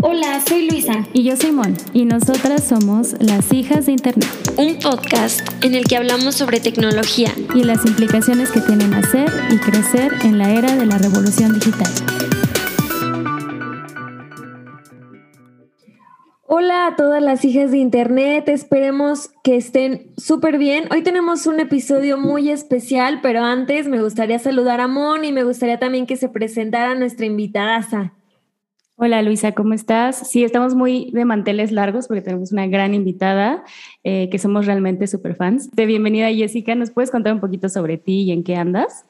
Hola, soy Luisa. Y yo soy Mon. Y nosotras somos las hijas de Internet. Un podcast en el que hablamos sobre tecnología y las implicaciones que tienen hacer y crecer en la era de la revolución digital. Hola a todas las hijas de Internet, esperemos que estén súper bien. Hoy tenemos un episodio muy especial, pero antes me gustaría saludar a Mon y me gustaría también que se presentara nuestra invitada. Hola Luisa, ¿cómo estás? Sí, estamos muy de manteles largos porque tenemos una gran invitada eh, que somos realmente super fans. De bienvenida Jessica, ¿nos puedes contar un poquito sobre ti y en qué andas?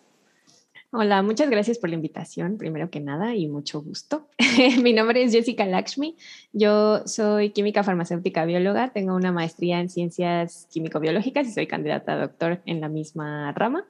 Hola, muchas gracias por la invitación, primero que nada, y mucho gusto. Mi nombre es Jessica Lakshmi. Yo soy química farmacéutica bióloga, tengo una maestría en ciencias químico-biológicas y soy candidata a doctor en la misma rama.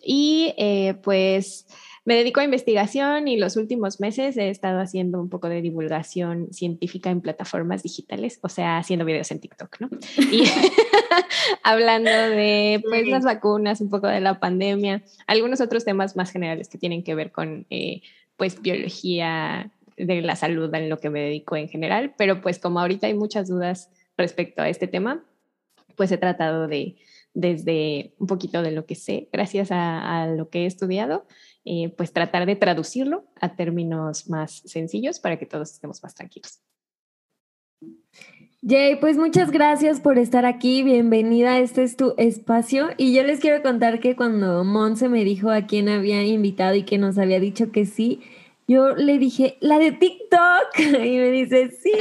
Y eh, pues me dedico a investigación y los últimos meses he estado haciendo un poco de divulgación científica en plataformas digitales, o sea, haciendo videos en TikTok, ¿no? Y hablando de pues las vacunas, un poco de la pandemia, algunos otros temas más generales que tienen que ver con eh, pues biología de la salud en lo que me dedico en general, pero pues como ahorita hay muchas dudas respecto a este tema, pues he tratado de desde un poquito de lo que sé, gracias a lo que he estudiado, eh, pues tratar de traducirlo a términos más sencillos para que todos estemos más tranquilos. Jay, pues muchas gracias por estar aquí, bienvenida, este es tu espacio. Y yo les quiero contar que cuando Monse me dijo a quién había invitado y que nos había dicho que sí, yo le dije, la de TikTok, y me dice, sí,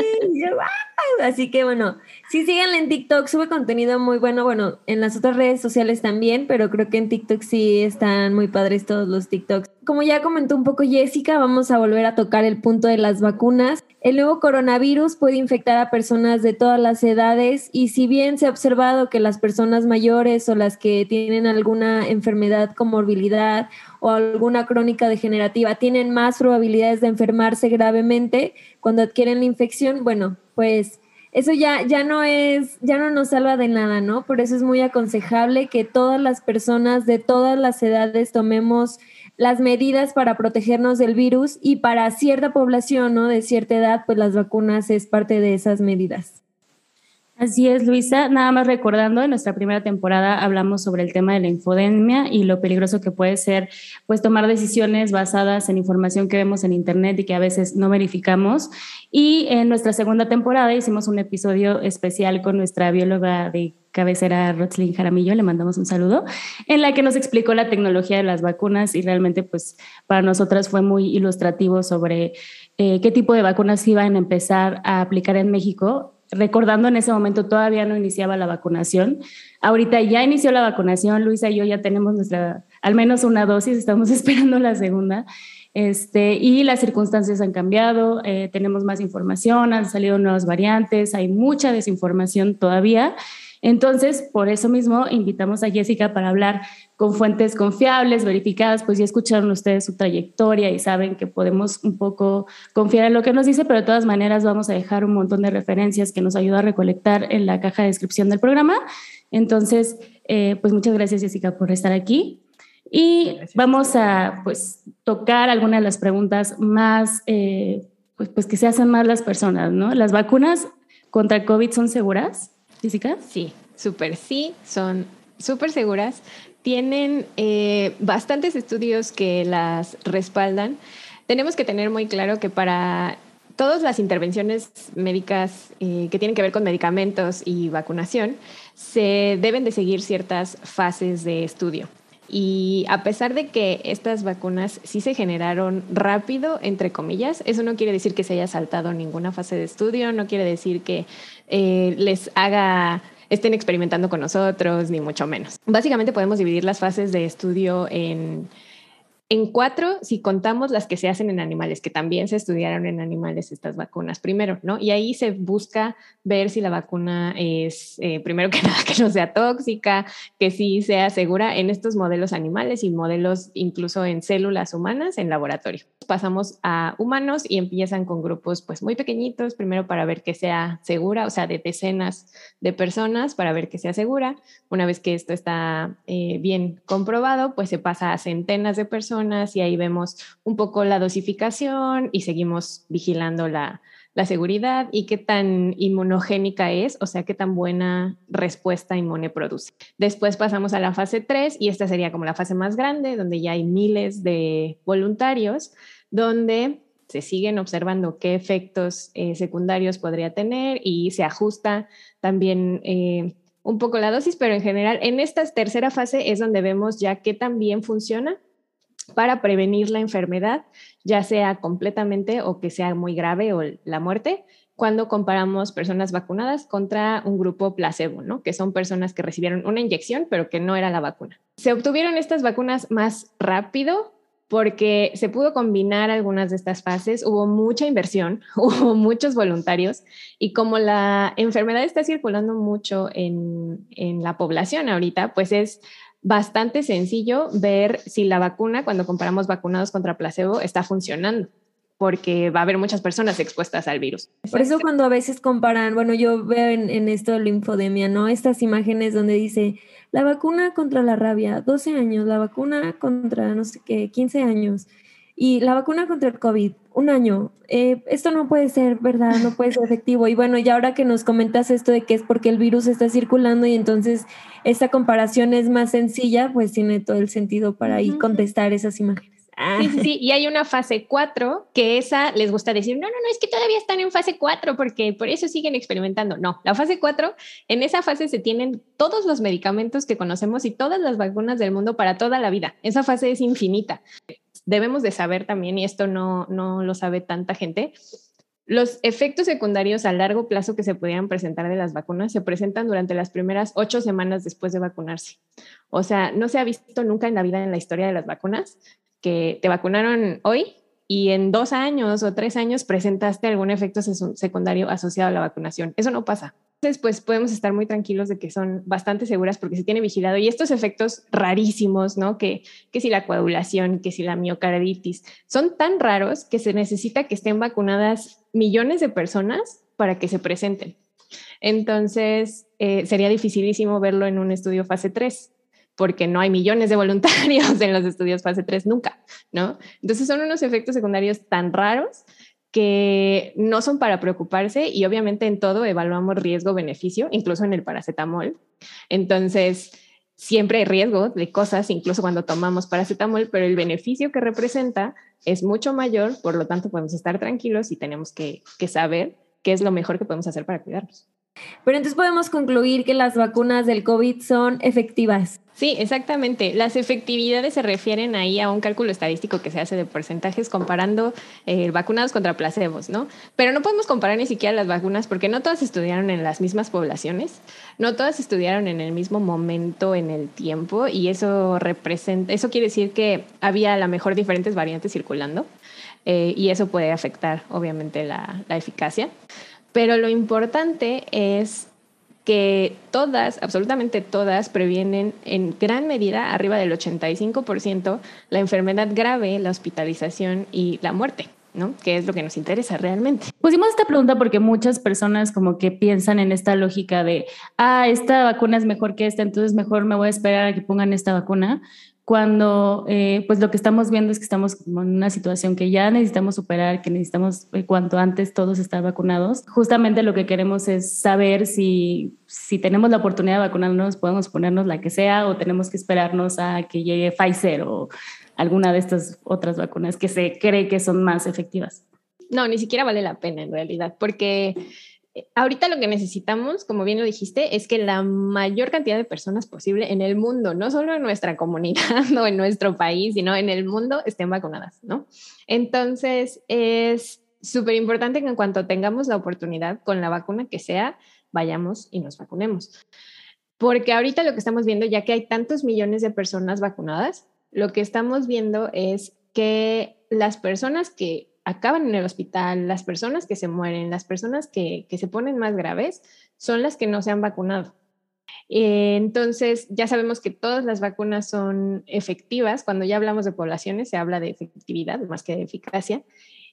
así que bueno, sí síganle en TikTok, sube contenido muy bueno, bueno, en las otras redes sociales también, pero creo que en TikTok sí están muy padres todos los TikToks. Como ya comentó un poco Jessica, vamos a volver a tocar el punto de las vacunas. El nuevo coronavirus puede infectar a personas de todas las edades y si bien se ha observado que las personas mayores o las que tienen alguna enfermedad, comorbilidad o alguna crónica degenerativa tienen más probabilidades de enfermarse gravemente cuando adquieren la infección, bueno, pues eso ya, ya no es, ya no nos salva de nada, ¿no? Por eso es muy aconsejable que todas las personas de todas las edades tomemos las medidas para protegernos del virus y para cierta población, ¿no? De cierta edad, pues las vacunas es parte de esas medidas. Así es, Luisa. Nada más recordando, en nuestra primera temporada hablamos sobre el tema de la infodemia y lo peligroso que puede ser pues tomar decisiones basadas en información que vemos en internet y que a veces no verificamos. Y en nuestra segunda temporada hicimos un episodio especial con nuestra bióloga de cabecera Rotzlin Jaramillo, le mandamos un saludo, en la que nos explicó la tecnología de las vacunas y realmente pues para nosotras fue muy ilustrativo sobre eh, qué tipo de vacunas iban a empezar a aplicar en México recordando en ese momento todavía no iniciaba la vacunación. Ahorita ya inició la vacunación, Luisa y yo ya tenemos nuestra, al menos una dosis, estamos esperando la segunda. Este, y las circunstancias han cambiado, eh, tenemos más información, han salido nuevas variantes, hay mucha desinformación todavía. Entonces, por eso mismo, invitamos a Jessica para hablar con fuentes confiables, verificadas, pues ya escucharon ustedes su trayectoria y saben que podemos un poco confiar en lo que nos dice, pero de todas maneras vamos a dejar un montón de referencias que nos ayuda a recolectar en la caja de descripción del programa. Entonces, eh, pues muchas gracias Jessica por estar aquí. Y vamos a pues tocar algunas de las preguntas más, eh, pues, pues que se hacen más las personas, ¿no? ¿Las vacunas contra COVID son seguras? Sí, súper sí, son súper seguras. Tienen eh, bastantes estudios que las respaldan. Tenemos que tener muy claro que para todas las intervenciones médicas eh, que tienen que ver con medicamentos y vacunación, se deben de seguir ciertas fases de estudio. Y a pesar de que estas vacunas sí se generaron rápido, entre comillas, eso no quiere decir que se haya saltado ninguna fase de estudio, no quiere decir que eh, les haga estén experimentando con nosotros, ni mucho menos. Básicamente podemos dividir las fases de estudio en en cuatro, si contamos las que se hacen en animales, que también se estudiaron en animales estas vacunas primero, ¿no? Y ahí se busca ver si la vacuna es, eh, primero que nada, que no sea tóxica, que sí sea segura en estos modelos animales y modelos incluso en células humanas en laboratorio. Pasamos a humanos y empiezan con grupos pues muy pequeñitos, primero para ver que sea segura, o sea, de decenas de personas para ver que sea segura. Una vez que esto está eh, bien comprobado, pues se pasa a centenas de personas y ahí vemos un poco la dosificación y seguimos vigilando la, la seguridad y qué tan inmunogénica es, o sea, qué tan buena respuesta inmune produce. Después pasamos a la fase 3 y esta sería como la fase más grande, donde ya hay miles de voluntarios, donde se siguen observando qué efectos eh, secundarios podría tener y se ajusta también eh, un poco la dosis, pero en general en esta tercera fase es donde vemos ya qué tan bien funciona para prevenir la enfermedad, ya sea completamente o que sea muy grave o la muerte, cuando comparamos personas vacunadas contra un grupo placebo, ¿no? que son personas que recibieron una inyección, pero que no era la vacuna. Se obtuvieron estas vacunas más rápido porque se pudo combinar algunas de estas fases, hubo mucha inversión, hubo muchos voluntarios y como la enfermedad está circulando mucho en, en la población ahorita, pues es bastante sencillo ver si la vacuna, cuando comparamos vacunados contra placebo, está funcionando porque va a haber muchas personas expuestas al virus. Por eso cuando a veces comparan, bueno, yo veo en, en esto linfodemia, ¿no? Estas imágenes donde dice la vacuna contra la rabia, 12 años, la vacuna contra, no sé qué, 15 años, y la vacuna contra el COVID, un año. Eh, esto no puede ser, ¿verdad? No puede ser efectivo. Y bueno, y ahora que nos comentas esto de que es porque el virus está circulando y entonces esta comparación es más sencilla, pues tiene todo el sentido para ahí contestar esas imágenes. Ah. Sí, sí, y hay una fase 4 que esa les gusta decir, no, no, no, es que todavía están en fase 4 porque por eso siguen experimentando. No, la fase 4, en esa fase se tienen todos los medicamentos que conocemos y todas las vacunas del mundo para toda la vida. Esa fase es infinita debemos de saber también, y esto no, no lo sabe tanta gente, los efectos secundarios a largo plazo que se podrían presentar de las vacunas se presentan durante las primeras ocho semanas después de vacunarse. O sea, no se ha visto nunca en la vida, en la historia de las vacunas, que te vacunaron hoy y en dos años o tres años presentaste algún efecto secundario asociado a la vacunación. Eso no pasa. Entonces, pues podemos estar muy tranquilos de que son bastante seguras porque se tiene vigilado. Y estos efectos rarísimos, ¿no? Que, que si la coagulación, que si la miocarditis, son tan raros que se necesita que estén vacunadas millones de personas para que se presenten. Entonces, eh, sería dificilísimo verlo en un estudio fase 3 porque no hay millones de voluntarios en los estudios fase 3 nunca, ¿no? Entonces son unos efectos secundarios tan raros que no son para preocuparse y obviamente en todo evaluamos riesgo-beneficio, incluso en el paracetamol. Entonces, siempre hay riesgo de cosas, incluso cuando tomamos paracetamol, pero el beneficio que representa es mucho mayor, por lo tanto podemos estar tranquilos y tenemos que, que saber qué es lo mejor que podemos hacer para cuidarnos. Pero entonces podemos concluir que las vacunas del COVID son efectivas. Sí, exactamente. Las efectividades se refieren ahí a un cálculo estadístico que se hace de porcentajes comparando eh, vacunados contra placebos, ¿no? Pero no podemos comparar ni siquiera las vacunas porque no todas estudiaron en las mismas poblaciones, no todas estudiaron en el mismo momento en el tiempo y eso representa, eso quiere decir que había a lo mejor diferentes variantes circulando eh, y eso puede afectar obviamente la, la eficacia. Pero lo importante es que todas, absolutamente todas, previenen en gran medida, arriba del 85%, la enfermedad grave, la hospitalización y la muerte. ¿No? Que es lo que nos interesa realmente. Pusimos esta pregunta porque muchas personas como que piensan en esta lógica de, ah, esta vacuna es mejor que esta, entonces mejor me voy a esperar a que pongan esta vacuna, cuando eh, pues lo que estamos viendo es que estamos en una situación que ya necesitamos superar, que necesitamos eh, cuanto antes todos estar vacunados. Justamente lo que queremos es saber si, si tenemos la oportunidad de vacunarnos, podemos ponernos la que sea o tenemos que esperarnos a que llegue Pfizer o alguna de estas otras vacunas que se cree que son más efectivas. No, ni siquiera vale la pena en realidad, porque ahorita lo que necesitamos, como bien lo dijiste, es que la mayor cantidad de personas posible en el mundo, no solo en nuestra comunidad o en nuestro país, sino en el mundo estén vacunadas, ¿no? Entonces, es súper importante que en cuanto tengamos la oportunidad con la vacuna que sea, vayamos y nos vacunemos. Porque ahorita lo que estamos viendo, ya que hay tantos millones de personas vacunadas, lo que estamos viendo es que las personas que acaban en el hospital, las personas que se mueren, las personas que, se ponen más graves, son las que no se han vacunado. Eh, entonces, ya sabemos que todas las vacunas son efectivas. Cuando ya hablamos de poblaciones, se habla de efectividad más que de eficacia.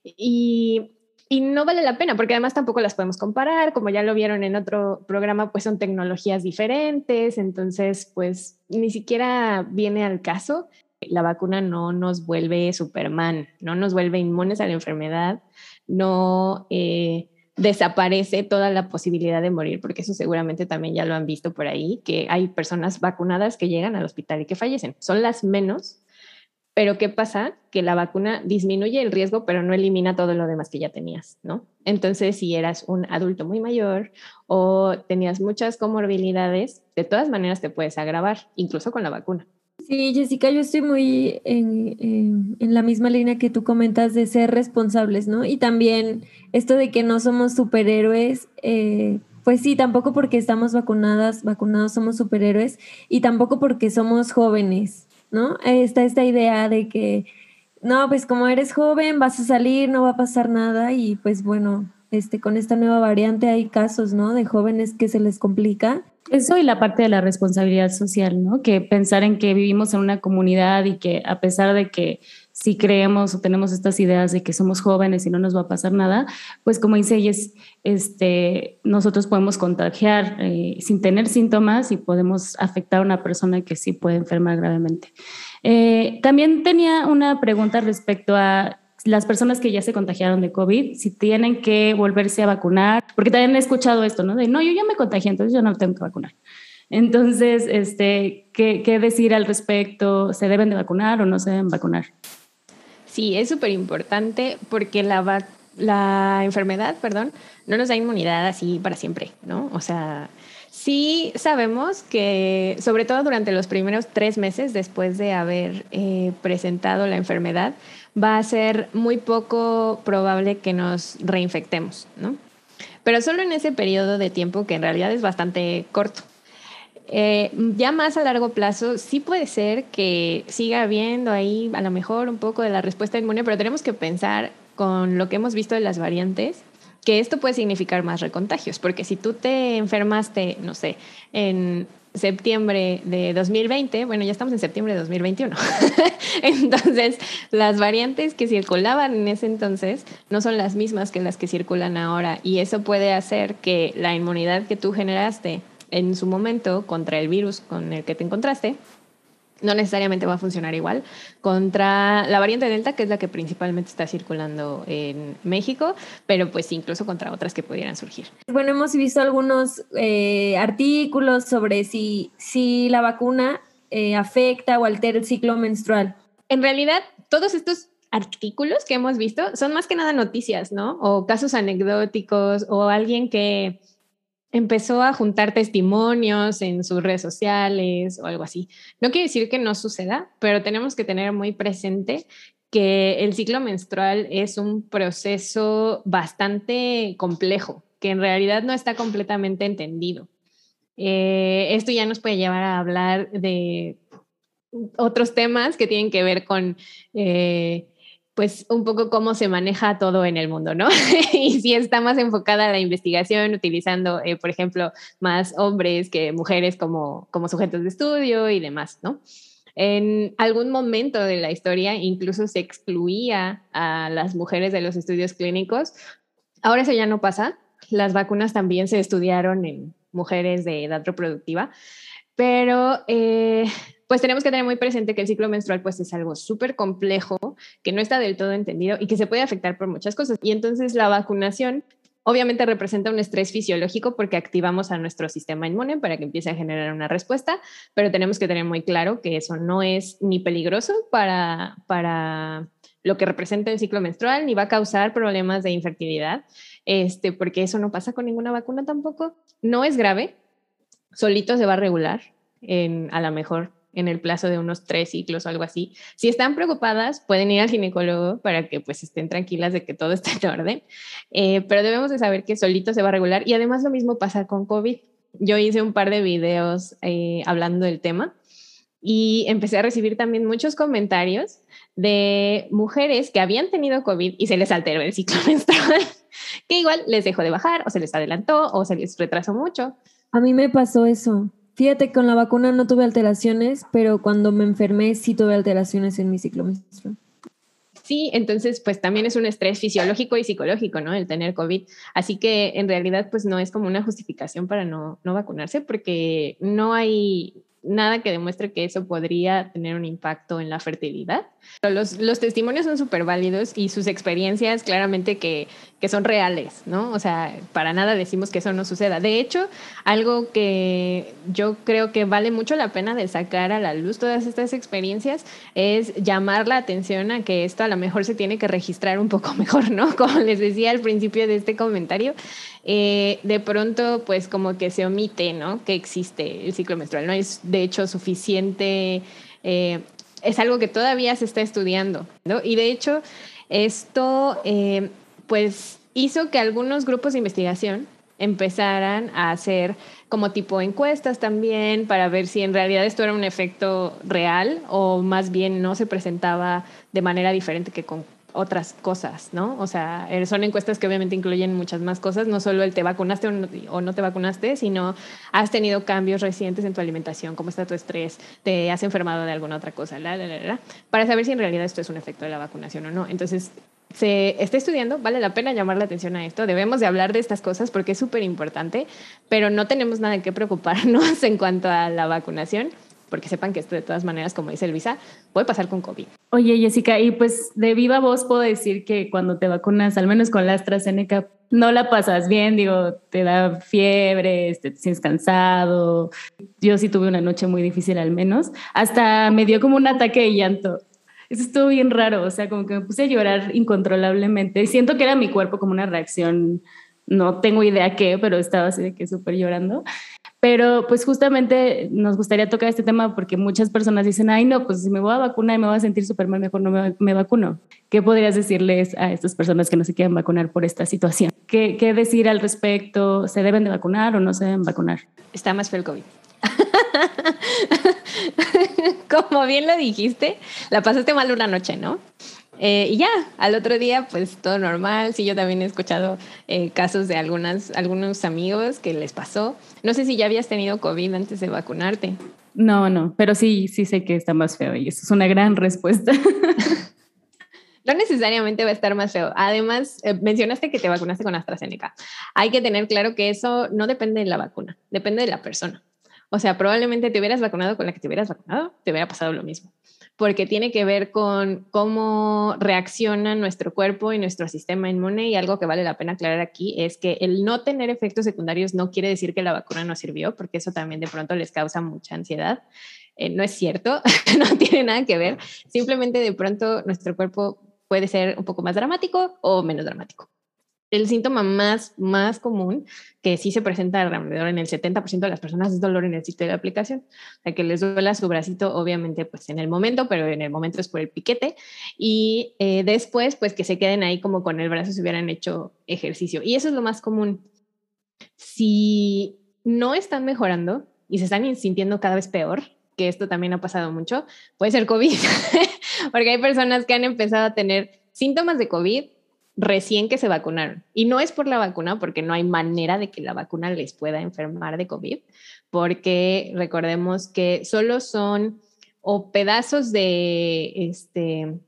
Y, y, no vale la pena, porque además tampoco las podemos comparar. Como ya lo vieron en otro programa, pues son tecnologías diferentes. Entonces, pues ni siquiera viene al caso la vacuna no nos vuelve Superman, no nos vuelve inmunes a la enfermedad, no, eh, desaparece toda la posibilidad de morir, porque eso seguramente también ya lo han visto por ahí, que hay personas vacunadas que llegan al hospital y que fallecen. Son las menos, pero ¿qué pasa? Que la vacuna disminuye el riesgo, pero no elimina todo lo demás que ya tenías, ¿no? Entonces, si eras un adulto muy mayor o tenías muchas comorbilidades, de todas maneras te puedes agravar, incluso con la vacuna. Sí, Jessica, yo estoy muy en, la misma línea que tú comentas de ser responsables, ¿no? Y también esto de que no somos superhéroes, eh, pues sí, tampoco porque estamos vacunadas, vacunados somos superhéroes y tampoco porque somos jóvenes, ¿no? Está esta idea de que, no, pues como eres joven, vas a salir, no va a pasar nada y pues bueno, este, con esta nueva variante hay casos, ¿no? De jóvenes que se les complica. Eso y la parte de la responsabilidad social, ¿no? Que pensar en que vivimos en una comunidad y que a pesar de que si creemos o tenemos estas ideas de que somos jóvenes y no nos va a pasar nada, pues como dice ella, este, nosotros podemos contagiar eh, sin tener síntomas y podemos afectar a una persona que sí puede enfermar gravemente. Eh, también tenía una pregunta respecto a las personas que ya se contagiaron de COVID, si tienen que volverse a vacunar, porque también he escuchado esto, ¿no? De, no, yo ya me contagié, entonces yo no tengo que vacunar. Entonces, este, ¿qué, qué decir al respecto? ¿Se deben de vacunar o no se deben vacunar? Sí, es súper importante porque la, la enfermedad, perdón, no nos da inmunidad así para siempre, ¿no? O sea, sí sabemos que, sobre todo durante los primeros tres meses después de haber eh, presentado la enfermedad, va a ser muy poco probable que nos reinfectemos, ¿no? Pero solo en ese periodo de tiempo que en realidad es bastante corto. Eh, ya más a largo plazo, sí puede ser que siga habiendo ahí a lo mejor un poco de la respuesta inmune, pero tenemos que pensar con lo que hemos visto de las variantes, que esto puede significar más recontagios, porque si tú te enfermaste, no sé, en septiembre de 2020, bueno, ya estamos en septiembre de 2021. entonces, las variantes que circulaban en ese entonces no son las mismas que las que circulan ahora y eso puede hacer que la inmunidad que tú generaste en su momento contra el virus con el que te encontraste no necesariamente va a funcionar igual contra la variante Delta, que es la que principalmente está circulando en México, pero pues incluso contra otras que pudieran surgir. Bueno, hemos visto algunos eh, artículos sobre si, si la vacuna eh, afecta o altera el ciclo menstrual. En realidad, todos estos artículos que hemos visto son más que nada noticias, ¿no? O casos anecdóticos o alguien que empezó a juntar testimonios en sus redes sociales o algo así. No quiere decir que no suceda, pero tenemos que tener muy presente que el ciclo menstrual es un proceso bastante complejo, que en realidad no está completamente entendido. Eh, esto ya nos puede llevar a hablar de otros temas que tienen que ver con eh, pues un poco cómo se maneja todo en el mundo, ¿no? y si está más enfocada la investigación utilizando, eh, por ejemplo, más hombres que mujeres como, como sujetos de estudio y demás, ¿no? En algún momento de la historia incluso se excluía a las mujeres de los estudios clínicos. Ahora eso ya no pasa. Las vacunas también se estudiaron en mujeres de edad reproductiva, pero eh, pues tenemos que tener muy presente que el ciclo menstrual pues es algo súper complejo, que no está del todo entendido y que se puede afectar por muchas cosas. Y entonces la vacunación obviamente representa un estrés fisiológico porque activamos a nuestro sistema inmune para que empiece a generar una respuesta, pero tenemos que tener muy claro que eso no es ni peligroso para, para lo que representa el ciclo menstrual, ni va a causar problemas de infertilidad, este, porque eso no pasa con ninguna vacuna tampoco. No es grave, solito se va a regular en, a lo mejor en el plazo de unos tres ciclos o algo así. Si están preocupadas, pueden ir al ginecólogo para que pues estén tranquilas de que todo esté en orden, eh, pero debemos de saber que solito se va a regular y además lo mismo pasa con COVID. Yo hice un par de videos eh, hablando del tema y empecé a recibir también muchos comentarios de mujeres que habían tenido COVID y se les alteró el ciclo menstrual, que igual les dejó de bajar o se les adelantó o se les retrasó mucho. A mí me pasó eso. Fíjate, con la vacuna no tuve alteraciones, pero cuando me enfermé sí tuve alteraciones en mi ciclo menstrual. Sí, entonces pues también es un estrés fisiológico y psicológico, ¿no? El tener COVID. Así que en realidad pues no es como una justificación para no, no vacunarse porque no hay nada que demuestre que eso podría tener un impacto en la fertilidad. Los, los testimonios son súper válidos y sus experiencias claramente que, que son reales, ¿no? O sea, para nada decimos que eso no suceda. De hecho, algo que yo creo que vale mucho la pena de sacar a la luz todas estas experiencias es llamar la atención a que esto a lo mejor se tiene que registrar un poco mejor, ¿no? Como les decía al principio de este comentario, eh, de pronto pues como que se omite, ¿no? Que existe el ciclo menstrual. No es de hecho suficiente, eh, es algo que todavía se está estudiando, ¿no? Y de hecho esto... Eh, pues hizo que algunos grupos de investigación empezaran a hacer como tipo encuestas también para ver si en realidad esto era un efecto real o más bien no se presentaba de manera diferente que con otras cosas, ¿no? O sea, eh, son encuestas que obviamente incluyen muchas más cosas, no solo el te vacunaste o no, te vacunaste, sino has tenido cambios recientes en tu alimentación, cómo está tu estrés, te has enfermado de alguna otra cosa, para saber si en realidad esto es un efecto de la vacunación o no. Entonces, se está estudiando, vale la pena llamar la atención a esto, debemos de hablar de estas cosas porque es súper importante, pero no tenemos nada que preocuparnos en cuanto a la vacunación, porque sepan que esto de todas maneras, como dice Luisa, puede pasar con COVID. Oye, Jessica, y pues de viva voz puedo decir que cuando te vacunas, al menos con la AstraZeneca, no la pasas bien, digo, te da fiebre, te sientes cansado. Yo sí tuve una noche muy difícil al menos, hasta me dio como un ataque de llanto eso estuvo bien raro, o sea, como que me puse a llorar incontrolablemente. Siento que era mi cuerpo como una reacción, no tengo idea qué, pero estaba así de que súper llorando. Pero pues justamente nos gustaría tocar este tema porque muchas personas dicen, ay no, pues si me voy a vacunar y me voy a sentir súper mal, mejor no me, vacuno. ¿Qué podrías decirles a estas personas que no se quieren vacunar por esta situación? ¿Qué, ¿Qué decir al respecto? ¿Se deben de vacunar o no se deben vacunar? Está más feo el COVID. Como bien lo dijiste, la pasaste mal una noche, ¿no? Eh, y ya, al otro día, pues todo normal. Sí, yo también he escuchado eh, casos de algunas, algunos amigos que les pasó. No sé si ya habías tenido COVID antes de vacunarte. No, no, pero sí, sí sé que está más feo y eso es una gran respuesta. no necesariamente va a estar más feo. Además, eh, mencionaste que te vacunaste con AstraZeneca. Hay que tener claro que eso no depende de la vacuna, depende de la persona. O sea, probablemente te hubieras vacunado con la que te hubieras vacunado, te hubiera pasado lo mismo, porque tiene que ver con cómo reacciona nuestro cuerpo y nuestro sistema inmune y algo que vale la pena aclarar aquí es que el no tener efectos secundarios no quiere decir que la vacuna no sirvió, porque eso también de pronto les causa mucha ansiedad. Eh, no es cierto, no tiene nada que ver, simplemente de pronto nuestro cuerpo puede ser un poco más dramático o menos dramático el síntoma más, más común que sí se presenta alrededor en el 70% de las personas es dolor en el sitio de la aplicación. O sea, que les duela su bracito, obviamente, pues en el momento, pero en el momento es por el piquete. Y eh, después, pues que se queden ahí como con el brazo si hubieran hecho ejercicio. Y eso es lo más común. Si no están mejorando y se están sintiendo cada vez peor, que esto también ha pasado mucho, puede ser COVID, porque hay personas que han empezado a tener síntomas de COVID recién que se vacunaron. Y no es por la vacuna, porque no hay manera de que la vacuna les pueda enfermar de COVID, porque recordemos que solo son o pedazos de, este,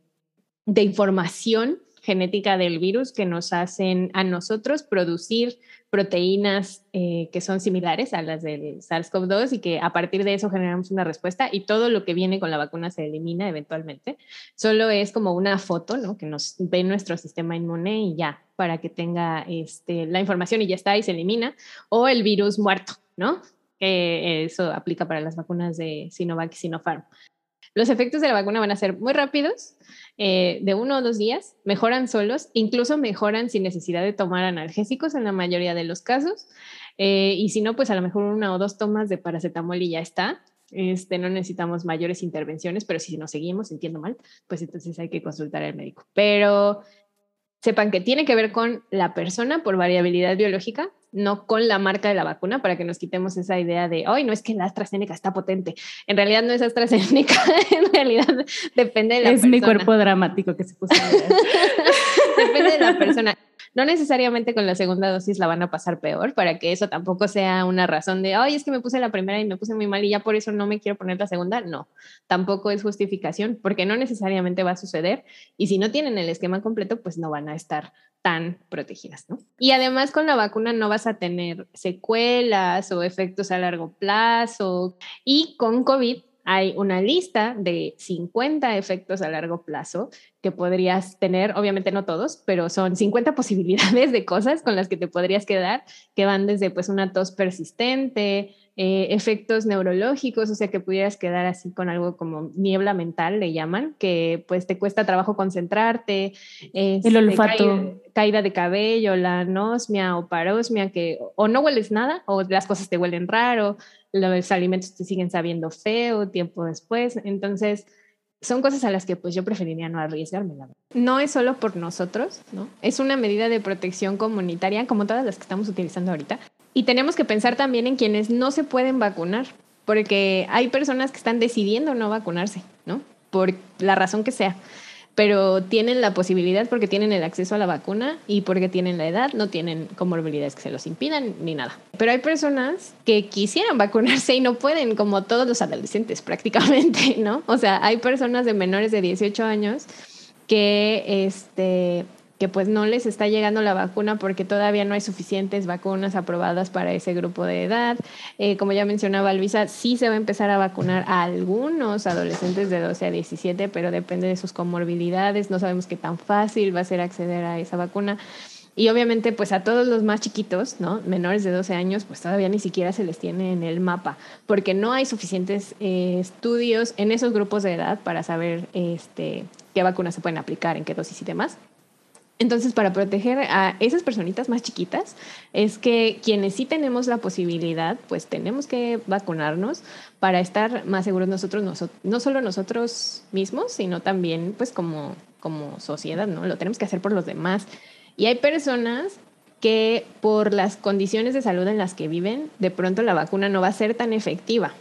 de información genética del virus que nos hacen a nosotros producir proteínas eh, que son similares a las del SARS-CoV-2 y que a partir de eso generamos una respuesta y todo lo que viene con la vacuna se elimina eventualmente. Solo es como una foto, ¿no? Que nos ve nuestro sistema inmune y ya, para que tenga este, la información y ya está y se elimina. O el virus muerto, ¿no? Que eso aplica para las vacunas de Sinovac y Sinopharm. Los efectos de la vacuna van a ser muy rápidos, eh, de uno o dos días, mejoran solos, incluso mejoran sin necesidad de tomar analgésicos en la mayoría de los casos. Eh, y si no, pues a lo mejor una o dos tomas de paracetamol y ya está. Este, no necesitamos mayores intervenciones, pero si nos seguimos sintiendo mal, pues entonces hay que consultar al médico. Pero sepan que tiene que ver con la persona por variabilidad biológica, no con la marca de la vacuna, para que nos quitemos esa idea de, hoy no es que la AstraZeneca está potente. En realidad no es AstraZeneca, en realidad depende de la persona. Es mi cuerpo dramático que se puso. depende de la persona. No necesariamente con la segunda dosis la van a pasar peor, para que eso tampoco sea una razón de, ay, es que me puse la primera y me puse muy mal y ya por eso no me quiero poner la segunda. No, tampoco es justificación, porque no necesariamente va a suceder. Y si no tienen el esquema completo, pues no van a estar tan protegidas, ¿no? Y además con la vacuna no vas a tener secuelas o efectos a largo plazo. Y con COVID hay una lista de 50 efectos a largo plazo que podrías tener, obviamente no todos, pero son 50 posibilidades de cosas con las que te podrías quedar, que van desde pues una tos persistente, eh, efectos neurológicos, o sea que pudieras quedar así con algo como niebla mental, le llaman, que pues te cuesta trabajo concentrarte, el este, olfato, caída, de cabello, la anosmia o parosmia, que o no hueles nada o las cosas te huelen raro, los alimentos te siguen sabiendo feo tiempo después, entonces son cosas a las que pues yo preferiría no arriesgarme, la. No es solo por nosotros, ¿no? Es una medida de protección comunitaria como todas las que estamos utilizando ahorita, y tenemos que pensar también en quienes no se pueden vacunar, porque hay personas que están decidiendo no vacunarse, ¿no? Por la razón que sea, pero tienen la posibilidad porque tienen el acceso a la vacuna y porque tienen la edad, no tienen comorbilidades que se los impidan ni nada. Pero hay personas que quisieran vacunarse y no pueden, como todos los adolescentes prácticamente, ¿no? O sea, hay personas de menores de 18 años que este, que pues no les está llegando la vacuna porque todavía no hay suficientes vacunas aprobadas para ese grupo de edad. Eh, como ya mencionaba Luisa, sí se va a empezar a vacunar a algunos adolescentes de 12 a 17, pero depende de sus comorbilidades. No sabemos qué tan fácil va a ser acceder a esa vacuna. Y obviamente, pues a todos los más chiquitos, ¿no? Menores de 12 años, pues todavía ni siquiera se les tiene en el mapa, porque no hay suficientes eh, estudios en esos grupos de edad para saber este, qué vacunas se pueden aplicar, en qué dosis y demás. Entonces, para proteger a esas personitas más chiquitas, es que quienes sí tenemos la posibilidad, pues tenemos que vacunarnos para estar más seguros nosotros, no solo nosotros mismos, sino también pues como, como sociedad, ¿no? Lo tenemos que hacer por los demás. Y hay personas que por las condiciones de salud en las que viven, de pronto la vacuna no va a ser tan efectiva.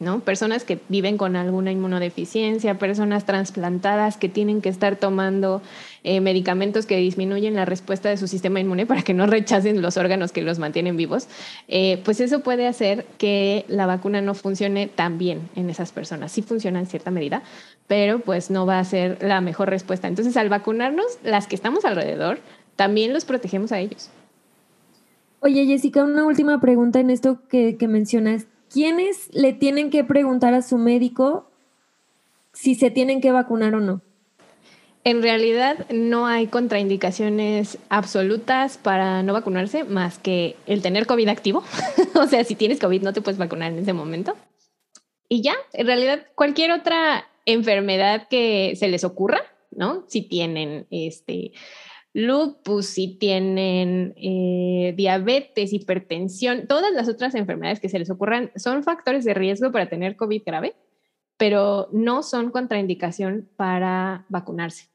¿No? Personas que viven con alguna inmunodeficiencia, personas trasplantadas que tienen que estar tomando eh, medicamentos que disminuyen la respuesta de su sistema inmune para que no rechacen los órganos que los mantienen vivos, eh, pues eso puede hacer que la vacuna no funcione tan bien en esas personas. Sí funciona en cierta medida, pero pues no va a ser la mejor respuesta. Entonces, al vacunarnos, las que estamos alrededor, también los protegemos a ellos. Oye, Jessica, una última pregunta en esto que, que ¿quiénes le tienen que preguntar a su médico si se tienen que vacunar o no? En realidad no hay contraindicaciones absolutas para no vacunarse más que el tener COVID activo. o sea, si tienes COVID no te puedes vacunar en ese momento. Y ya, en realidad cualquier otra enfermedad que se les ocurra, ¿no? Si tienen este lupus, si tienen eh, diabetes, hipertensión, todas las otras enfermedades que se les ocurran son factores de riesgo para tener COVID grave, pero no son contraindicación para vacunarse.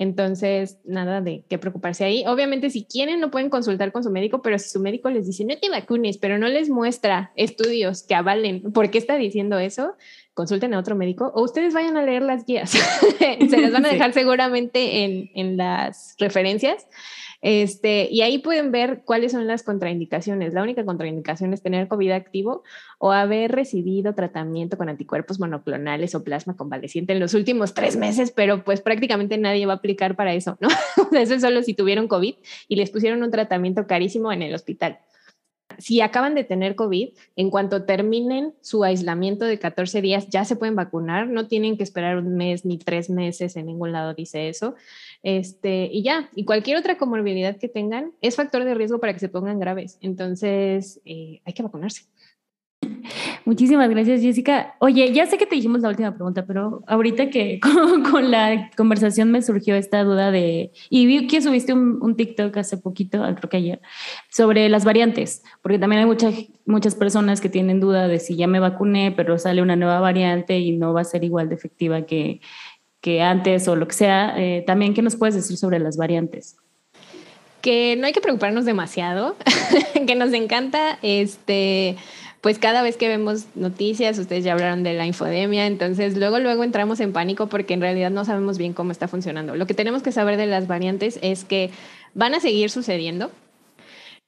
Entonces, nada de qué preocuparse ahí. Obviamente, si quieren, no pueden consultar con su médico, pero si su médico les dice, no te vacunes, pero no les muestra estudios que avalen por qué está diciendo eso, consulten a otro médico o ustedes vayan a leer las guías. Se las van a dejar seguramente en, en, las referencias. Este, y ahí pueden ver cuáles son las contraindicaciones. La única contraindicación es tener COVID activo o haber recibido tratamiento con anticuerpos monoclonales o plasma convaleciente en los últimos tres meses, pero pues prácticamente nadie va a aplicar para eso, ¿no? eso es solo si tuvieron COVID y les pusieron un tratamiento carísimo en el hospital si acaban de tener COVID, en cuanto terminen su aislamiento de 14 días, ya se pueden vacunar, no tienen que esperar un mes ni tres meses, en ningún lado dice eso. Este, y ya, y cualquier otra comorbilidad que tengan es factor de riesgo para que se pongan graves. Entonces, eh, hay que vacunarse. Muchísimas gracias, Jessica. Oye, ya sé que te dijimos la última pregunta, pero ahorita que con, la conversación me surgió esta duda de, y vi que subiste un, TikTok hace poquito, creo que ayer, sobre las variantes, porque también hay muchas muchas personas que tienen duda de si ya me vacuné, pero sale una nueva variante y no va a ser igual de efectiva que, que antes o lo que sea. Eh, también, ¿qué nos puedes decir sobre las variantes? Que no hay que preocuparnos demasiado, que nos encanta este pues cada vez que vemos noticias, ustedes ya hablaron de la infodemia, entonces luego, luego entramos en pánico porque en realidad no sabemos bien cómo está funcionando. Lo que tenemos que saber de las variantes es que van a seguir sucediendo,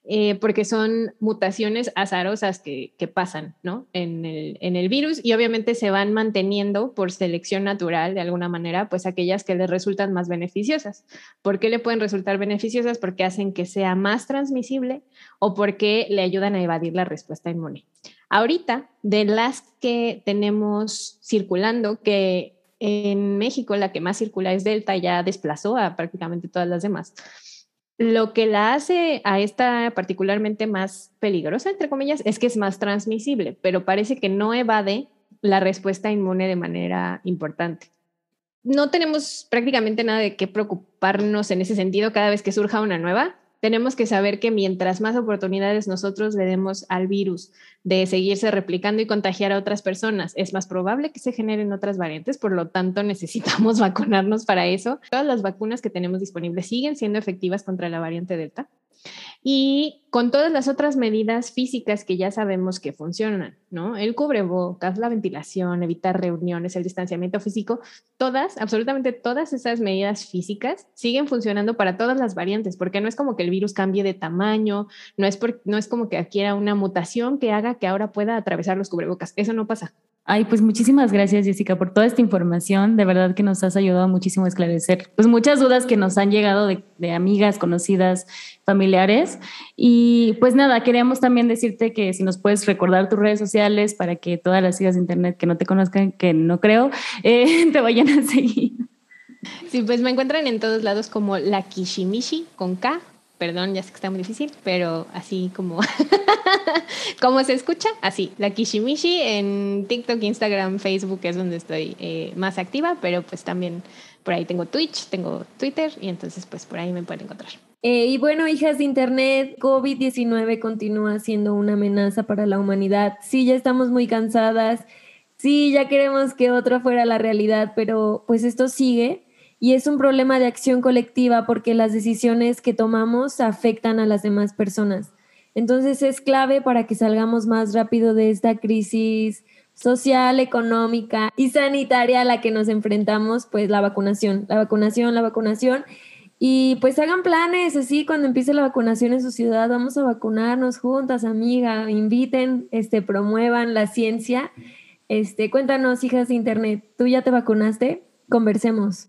eh, porque son mutaciones azarosas que, pasan ¿no? en, el, virus y obviamente se van manteniendo por selección natural de alguna manera, pues aquellas que les resultan más beneficiosas. ¿Por qué le pueden resultar beneficiosas? Porque hacen que sea más transmisible o porque le ayudan a evadir la respuesta inmune. Ahorita, de las que tenemos circulando, que en México la que más circula es Delta, ya desplazó a prácticamente todas las demás. Lo que la hace a esta particularmente más peligrosa, entre comillas, es que es más transmisible, pero parece que no evade la respuesta inmune de manera importante. No tenemos prácticamente nada de qué preocuparnos en ese sentido cada vez que surja una nueva tenemos que saber que mientras más oportunidades nosotros le demos al virus de seguirse replicando y contagiar a otras personas, es más probable que se generen otras variantes, por lo tanto necesitamos vacunarnos para eso. Todas las vacunas que tenemos disponibles siguen siendo efectivas contra la variante Delta y con todas las otras medidas físicas que ya sabemos que funcionan, ¿no? El cubrebocas, la ventilación, evitar reuniones, el distanciamiento físico, todas, absolutamente todas esas medidas físicas siguen funcionando para todas las variantes, porque no es como que el virus cambie de tamaño, no es, no es como que adquiera una mutación que haga que ahora pueda atravesar los cubrebocas, eso no pasa. Ay, pues muchísimas gracias Jessica por toda esta información. De verdad que nos has ayudado muchísimo a esclarecer pues muchas dudas que nos han llegado de, amigas, conocidas, familiares. Y pues nada, queríamos también decirte que si nos puedes recordar tus redes sociales para que todas las hijas de internet que no te conozcan, que no creo, eh, te vayan a seguir. Sí, pues me encuentran en todos lados como la Kishimishi con K Perdón, ya sé que está muy difícil, pero así como, como se escucha, así. La Kishimishi en TikTok, Instagram, Facebook es donde estoy eh, más activa, pero pues también por ahí tengo Twitch, tengo Twitter y entonces pues por ahí me pueden encontrar. Eh, y bueno, hijas de Internet, COVID-19 continúa siendo una amenaza para la humanidad. Sí, ya estamos muy cansadas. Sí, ya queremos que otra fuera la realidad, pero pues esto sigue y es un problema de acción colectiva porque las decisiones que tomamos afectan a las demás personas. Entonces es clave para que salgamos más rápido de esta crisis social, económica y sanitaria a la que nos enfrentamos, pues la vacunación, la vacunación, la vacunación. Y pues hagan planes así cuando empiece la vacunación en su ciudad, vamos a vacunarnos juntas, amiga, inviten, este, promuevan la ciencia. Este, cuéntanos, hijas de internet, ¿tú ya te vacunaste? Conversemos.